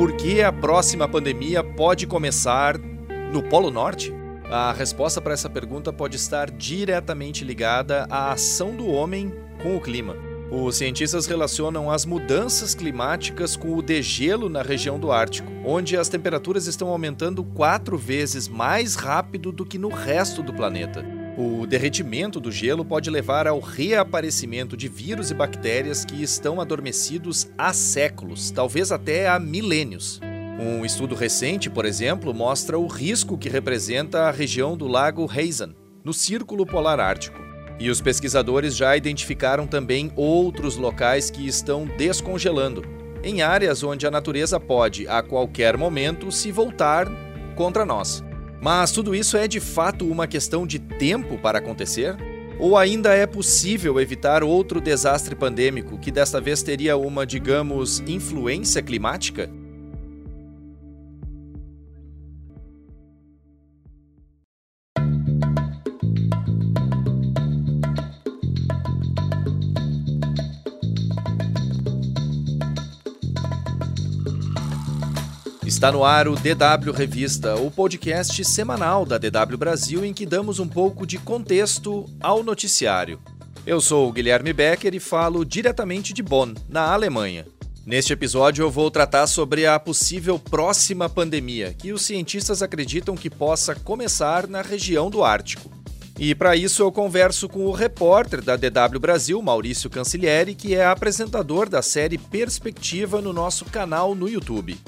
Por que a próxima pandemia pode começar no Polo Norte? A resposta para essa pergunta pode estar diretamente ligada à ação do homem com o clima. Os cientistas relacionam as mudanças climáticas com o degelo na região do Ártico, onde as temperaturas estão aumentando quatro vezes mais rápido do que no resto do planeta. O derretimento do gelo pode levar ao reaparecimento de vírus e bactérias que estão adormecidos há séculos, talvez até há milênios. Um estudo recente, por exemplo, mostra o risco que representa a região do Lago Heisan, no Círculo Polar Ártico. E os pesquisadores já identificaram também outros locais que estão descongelando, em áreas onde a natureza pode, a qualquer momento, se voltar contra nós. Mas tudo isso é de fato uma questão de tempo para acontecer? Ou ainda é possível evitar outro desastre pandêmico que desta vez teria uma, digamos, influência climática? Está no ar o DW Revista, o podcast semanal da DW Brasil em que damos um pouco de contexto ao noticiário. Eu sou o Guilherme Becker e falo diretamente de Bonn, na Alemanha. Neste episódio eu vou tratar sobre a possível próxima pandemia, que os cientistas acreditam que possa começar na região do Ártico. E para isso eu converso com o repórter da DW Brasil, Maurício Cancilieri, que é apresentador da série Perspectiva no nosso canal no YouTube.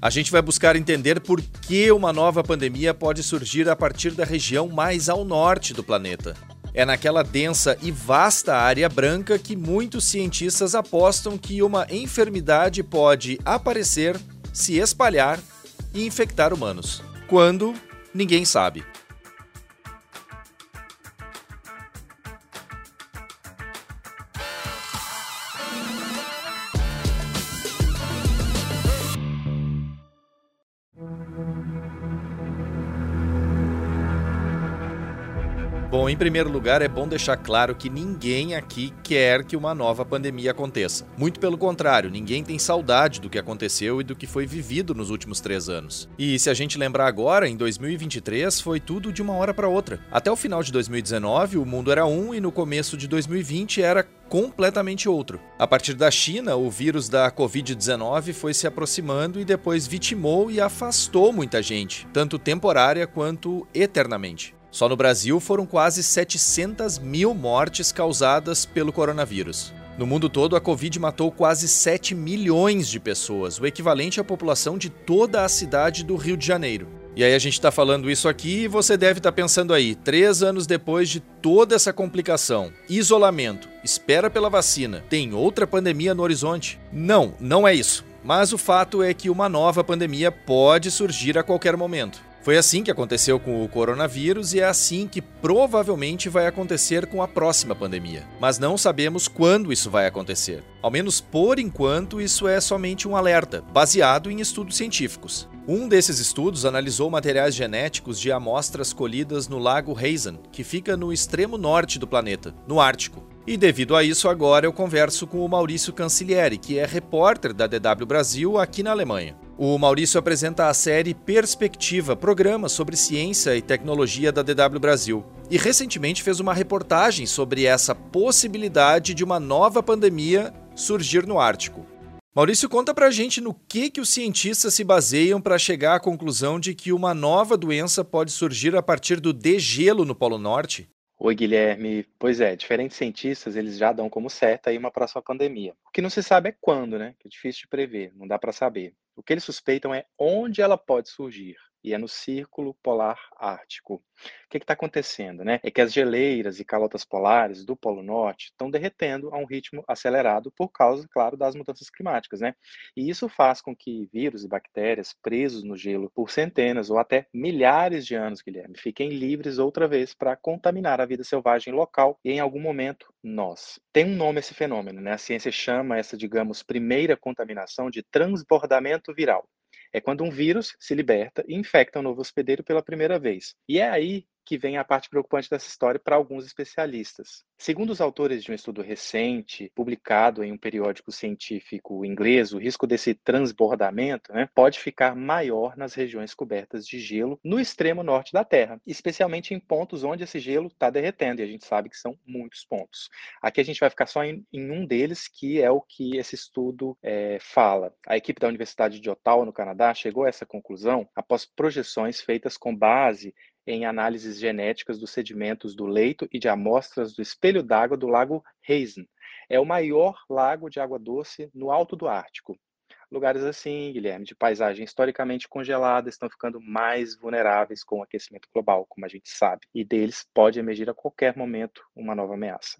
A gente vai buscar entender por que uma nova pandemia pode surgir a partir da região mais ao norte do planeta. É naquela densa e vasta área branca que muitos cientistas apostam que uma enfermidade pode aparecer, se espalhar e infectar humanos. Quando? Ninguém sabe. Bom, em primeiro lugar, é bom deixar claro que ninguém aqui quer que uma nova pandemia aconteça. Muito pelo contrário, ninguém tem saudade do que aconteceu e do que foi vivido nos últimos três anos. E se a gente lembrar agora, em 2023 foi tudo de uma hora para outra. Até o final de 2019, o mundo era um e no começo de 2020 era completamente outro. A partir da China, o vírus da Covid-19 foi se aproximando e depois vitimou e afastou muita gente, tanto temporária quanto eternamente. Só no Brasil foram quase 700 mil mortes causadas pelo coronavírus. No mundo todo, a Covid matou quase 7 milhões de pessoas, o equivalente à população de toda a cidade do Rio de Janeiro. E aí a gente está falando isso aqui e você deve estar tá pensando aí, três anos depois de toda essa complicação, isolamento, espera pela vacina, tem outra pandemia no horizonte? Não, não é isso. Mas o fato é que uma nova pandemia pode surgir a qualquer momento. Foi assim que aconteceu com o coronavírus e é assim que provavelmente vai acontecer com a próxima pandemia. Mas não sabemos quando isso vai acontecer. Ao menos por enquanto, isso é somente um alerta, baseado em estudos científicos. Um desses estudos analisou materiais genéticos de amostras colhidas no Lago Heisan, que fica no extremo norte do planeta, no Ártico. E devido a isso, agora eu converso com o Maurício Cancilieri, que é repórter da DW Brasil aqui na Alemanha. O Maurício apresenta a série Perspectiva, programa sobre ciência e tecnologia da DW Brasil. E recentemente fez uma reportagem sobre essa possibilidade de uma nova pandemia surgir no Ártico. Maurício, conta pra gente no que, que os cientistas se baseiam para chegar à conclusão de que uma nova doença pode surgir a partir do degelo no Polo Norte. Oi, Guilherme. Pois é, diferentes cientistas eles já dão como certa aí uma próxima pandemia. O que não se sabe é quando, né? Que é difícil de prever, não dá para saber. O que eles suspeitam é onde ela pode surgir e é no Círculo Polar Ártico. O que está acontecendo? Né? É que as geleiras e calotas polares do Polo Norte estão derretendo a um ritmo acelerado por causa, claro, das mudanças climáticas. Né? E isso faz com que vírus e bactérias presos no gelo por centenas ou até milhares de anos, Guilherme, fiquem livres outra vez para contaminar a vida selvagem local e, em algum momento, nós. Tem um nome esse fenômeno, né? A ciência chama essa, digamos, primeira contaminação de transbordamento viral é quando um vírus se liberta e infecta um novo hospedeiro pela primeira vez. E é aí que vem a parte preocupante dessa história para alguns especialistas. Segundo os autores de um estudo recente, publicado em um periódico científico inglês, o risco desse transbordamento né, pode ficar maior nas regiões cobertas de gelo no extremo norte da Terra, especialmente em pontos onde esse gelo está derretendo, e a gente sabe que são muitos pontos. Aqui a gente vai ficar só em, em um deles, que é o que esse estudo é, fala. A equipe da Universidade de Ottawa, no Canadá, chegou a essa conclusão após projeções feitas com base em análises genéticas dos sedimentos do leito e de amostras do espelho d'água do Lago Hazen. É o maior lago de água doce no alto do Ártico. Lugares assim, Guilherme, de paisagem historicamente congelada, estão ficando mais vulneráveis com o aquecimento global, como a gente sabe, e deles pode emergir a qualquer momento uma nova ameaça.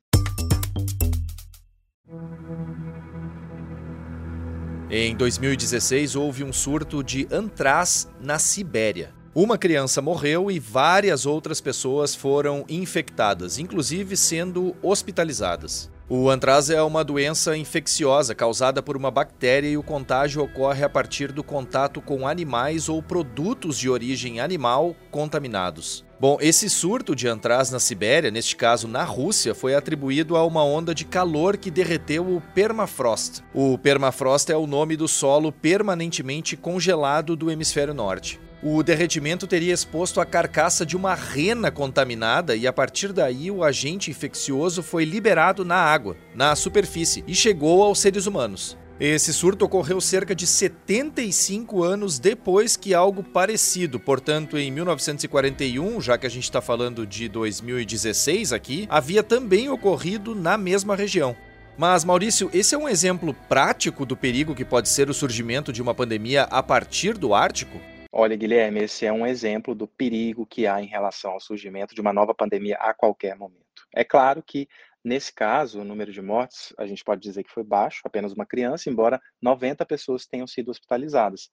Em 2016, houve um surto de antraz na Sibéria. Uma criança morreu e várias outras pessoas foram infectadas, inclusive sendo hospitalizadas. O antraz é uma doença infecciosa causada por uma bactéria e o contágio ocorre a partir do contato com animais ou produtos de origem animal contaminados. Bom, esse surto de antraz na Sibéria, neste caso na Rússia, foi atribuído a uma onda de calor que derreteu o permafrost. O permafrost é o nome do solo permanentemente congelado do hemisfério norte. O derretimento teria exposto a carcaça de uma rena contaminada e a partir daí o agente infeccioso foi liberado na água, na superfície, e chegou aos seres humanos. Esse surto ocorreu cerca de 75 anos depois que algo parecido, portanto, em 1941, já que a gente está falando de 2016 aqui, havia também ocorrido na mesma região. Mas, Maurício, esse é um exemplo prático do perigo que pode ser o surgimento de uma pandemia a partir do Ártico? Olha, Guilherme, esse é um exemplo do perigo que há em relação ao surgimento de uma nova pandemia a qualquer momento. É claro que, nesse caso, o número de mortes, a gente pode dizer que foi baixo, apenas uma criança, embora 90 pessoas tenham sido hospitalizadas.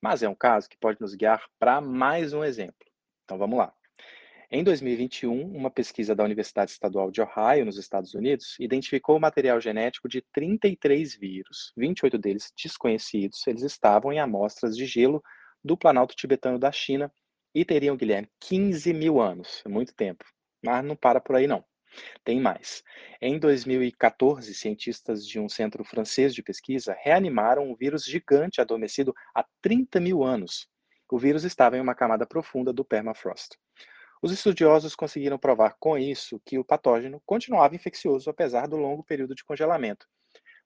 Mas é um caso que pode nos guiar para mais um exemplo. Então vamos lá. Em 2021, uma pesquisa da Universidade Estadual de Ohio, nos Estados Unidos, identificou o material genético de 33 vírus, 28 deles desconhecidos. Eles estavam em amostras de gelo do Planalto Tibetano da China e teriam, Guilherme, 15 mil anos, é muito tempo. Mas não para por aí, não. Tem mais. Em 2014, cientistas de um centro francês de pesquisa reanimaram um vírus gigante adormecido há 30 mil anos. O vírus estava em uma camada profunda do permafrost. Os estudiosos conseguiram provar com isso que o patógeno continuava infeccioso apesar do longo período de congelamento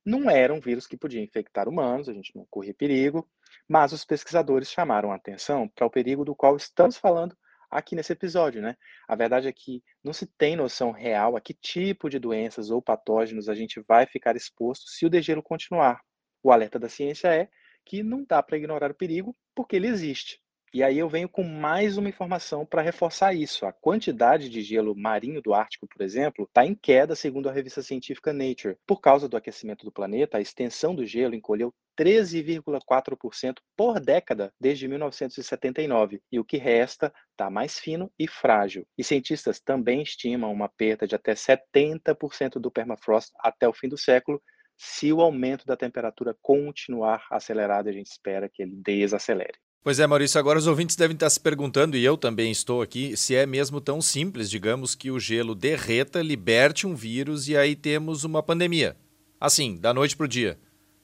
não era um vírus que podia infectar humanos, a gente não corria perigo, mas os pesquisadores chamaram a atenção para o perigo do qual estamos falando aqui nesse episódio, né? A verdade é que não se tem noção real a que tipo de doenças ou patógenos a gente vai ficar exposto se o degelo continuar. O alerta da ciência é que não dá para ignorar o perigo porque ele existe. E aí eu venho com mais uma informação para reforçar isso. A quantidade de gelo marinho do Ártico, por exemplo, está em queda, segundo a revista científica Nature. Por causa do aquecimento do planeta, a extensão do gelo encolheu 13,4% por década desde 1979, e o que resta está mais fino e frágil. E cientistas também estimam uma perda de até 70% do permafrost até o fim do século, se o aumento da temperatura continuar acelerado, a gente espera que ele desacelere. Pois é, Maurício, agora os ouvintes devem estar se perguntando, e eu também estou aqui, se é mesmo tão simples, digamos, que o gelo derreta, liberte um vírus e aí temos uma pandemia. Assim, da noite para o dia.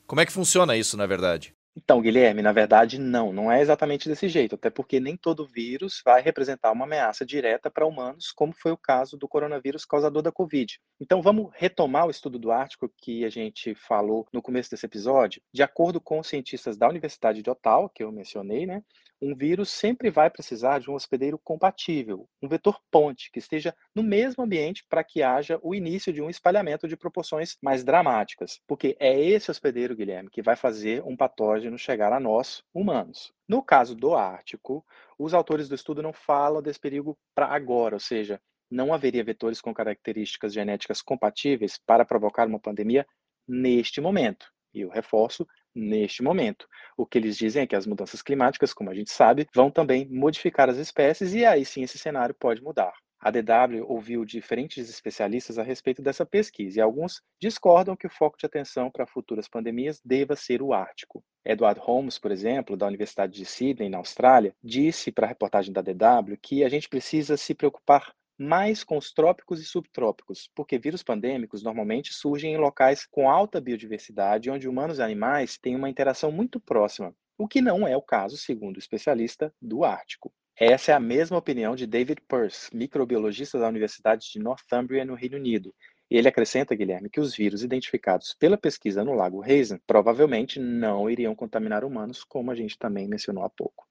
Como é que funciona isso, na verdade? Então, Guilherme, na verdade, não, não é exatamente desse jeito, até porque nem todo vírus vai representar uma ameaça direta para humanos, como foi o caso do coronavírus causador da Covid. Então, vamos retomar o estudo do Ártico que a gente falou no começo desse episódio. De acordo com cientistas da Universidade de Ottawa, que eu mencionei, né, um vírus sempre vai precisar de um hospedeiro compatível, um vetor ponte, que esteja no mesmo ambiente para que haja o início de um espalhamento de proporções mais dramáticas. Porque é esse hospedeiro, Guilherme, que vai fazer um patógeno chegar a nós, humanos. No caso do Ártico, os autores do estudo não falam desse perigo para agora, ou seja, não haveria vetores com características genéticas compatíveis para provocar uma pandemia neste momento. E eu reforço, neste momento. O que eles dizem é que as mudanças climáticas, como a gente sabe, vão também modificar as espécies e aí sim esse cenário pode mudar. A DW ouviu diferentes especialistas a respeito dessa pesquisa e alguns discordam que o foco de atenção para futuras pandemias deva ser o Ártico. Edward Holmes, por exemplo, da Universidade de Sydney, na Austrália, disse para a reportagem da DW que a gente precisa se preocupar mais com os trópicos e subtrópicos, porque vírus pandêmicos normalmente surgem em locais com alta biodiversidade, onde humanos e animais têm uma interação muito próxima, o que não é o caso, segundo o especialista, do Ártico. Essa é a mesma opinião de David Pearce, microbiologista da Universidade de Northumbria, no Reino Unido. Ele acrescenta, Guilherme, que os vírus identificados pela pesquisa no Lago Raisin provavelmente não iriam contaminar humanos, como a gente também mencionou há pouco.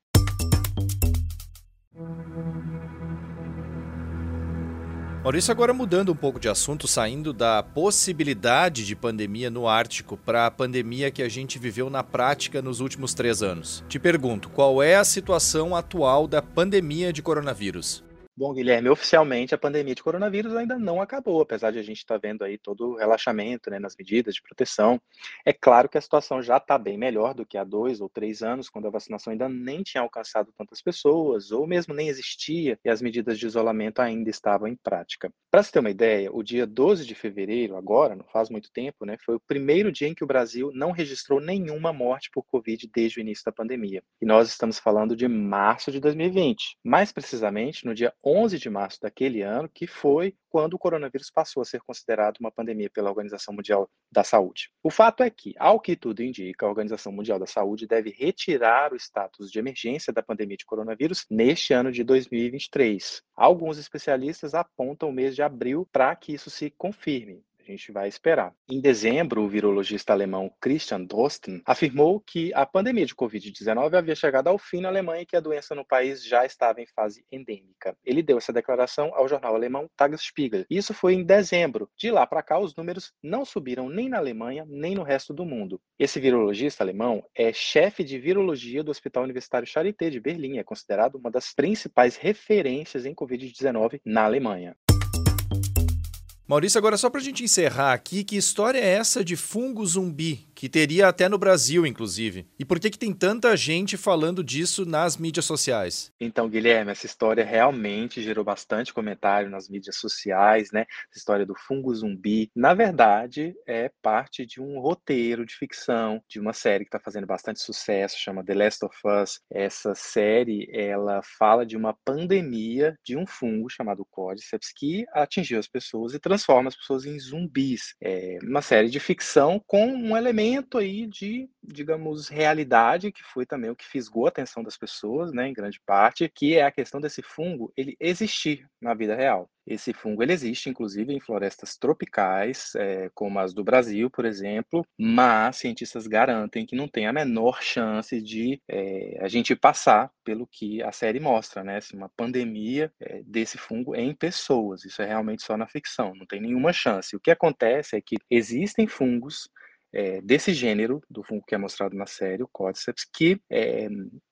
Maurício, agora mudando um pouco de assunto, saindo da possibilidade de pandemia no Ártico para a pandemia que a gente viveu na prática nos últimos três anos. Te pergunto, qual é a situação atual da pandemia de coronavírus? Bom, Guilherme, oficialmente a pandemia de coronavírus ainda não acabou, apesar de a gente estar tá vendo aí todo o relaxamento né, nas medidas de proteção. É claro que a situação já está bem melhor do que há dois ou três anos, quando a vacinação ainda nem tinha alcançado tantas pessoas, ou mesmo nem existia, e as medidas de isolamento ainda estavam em prática. Para se ter uma ideia, o dia 12 de fevereiro, agora, não faz muito tempo, né, foi o primeiro dia em que o Brasil não registrou nenhuma morte por Covid desde o início da pandemia. E nós estamos falando de março de 2020. Mais precisamente, no dia 11 de março daquele ano, que foi quando o coronavírus passou a ser considerado uma pandemia pela Organização Mundial da Saúde. O fato é que, ao que tudo indica, a Organização Mundial da Saúde deve retirar o status de emergência da pandemia de coronavírus neste ano de 2023. Alguns especialistas apontam o mês de abril para que isso se confirme. A gente vai esperar. Em dezembro, o virologista alemão Christian Drosten afirmou que a pandemia de Covid-19 havia chegado ao fim na Alemanha e que a doença no país já estava em fase endêmica. Ele deu essa declaração ao jornal alemão Tagesspiegel. Isso foi em dezembro. De lá para cá, os números não subiram nem na Alemanha, nem no resto do mundo. Esse virologista alemão é chefe de virologia do Hospital Universitário Charité de Berlim, é considerado uma das principais referências em Covid-19 na Alemanha. Maurício, agora só para a gente encerrar aqui, que história é essa de fungo zumbi? Que teria até no Brasil, inclusive. E por que, que tem tanta gente falando disso nas mídias sociais? Então, Guilherme, essa história realmente gerou bastante comentário nas mídias sociais, né? Essa história do fungo zumbi. Na verdade, é parte de um roteiro de ficção, de uma série que está fazendo bastante sucesso, chama The Last of Us. Essa série, ela fala de uma pandemia de um fungo chamado Cordyceps que atingiu as pessoas e transforma as pessoas em zumbis. É uma série de ficção com um elemento aí de, digamos, realidade, que foi também o que fisgou a atenção das pessoas, né, em grande parte, que é a questão desse fungo ele existir na vida real. Esse fungo ele existe, inclusive, em florestas tropicais, é, como as do Brasil, por exemplo, mas cientistas garantem que não tem a menor chance de é, a gente passar pelo que a série mostra, né? Assim, uma pandemia é, desse fungo em pessoas. Isso é realmente só na ficção, não tem nenhuma chance. O que acontece é que existem fungos é, desse gênero, do fungo que é mostrado na série, o Cordyceps, que é,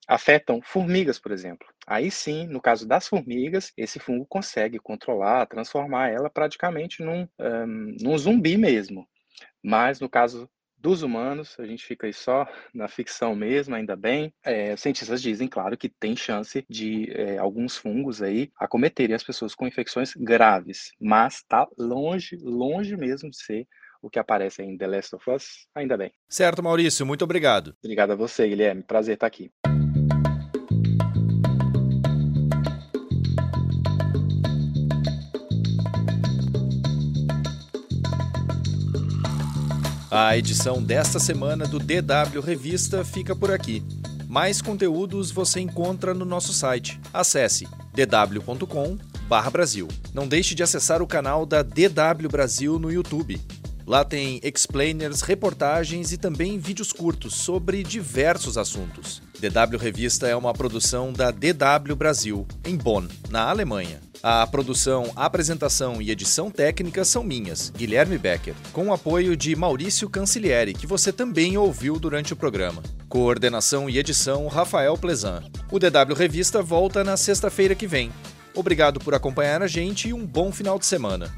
afetam formigas, por exemplo. Aí sim, no caso das formigas, esse fungo consegue controlar, transformar ela praticamente num, um, num zumbi mesmo. Mas no caso dos humanos, a gente fica aí só na ficção mesmo, ainda bem. É, cientistas dizem, claro, que tem chance de é, alguns fungos aí acometerem as pessoas com infecções graves, mas está longe, longe mesmo de ser o que aparece em The Last of Us, ainda bem. Certo, Maurício, muito obrigado. Obrigado a você, Guilherme. Prazer estar aqui. A edição desta semana do DW Revista fica por aqui. Mais conteúdos você encontra no nosso site. Acesse dw.com/brasil. Não deixe de acessar o canal da DW Brasil no YouTube. Lá tem explainers, reportagens e também vídeos curtos sobre diversos assuntos. DW Revista é uma produção da DW Brasil, em Bonn, na Alemanha. A produção, apresentação e edição técnica são minhas, Guilherme Becker, com o apoio de Maurício Cancilieri, que você também ouviu durante o programa. Coordenação e edição, Rafael Plezan. O DW Revista volta na sexta-feira que vem. Obrigado por acompanhar a gente e um bom final de semana.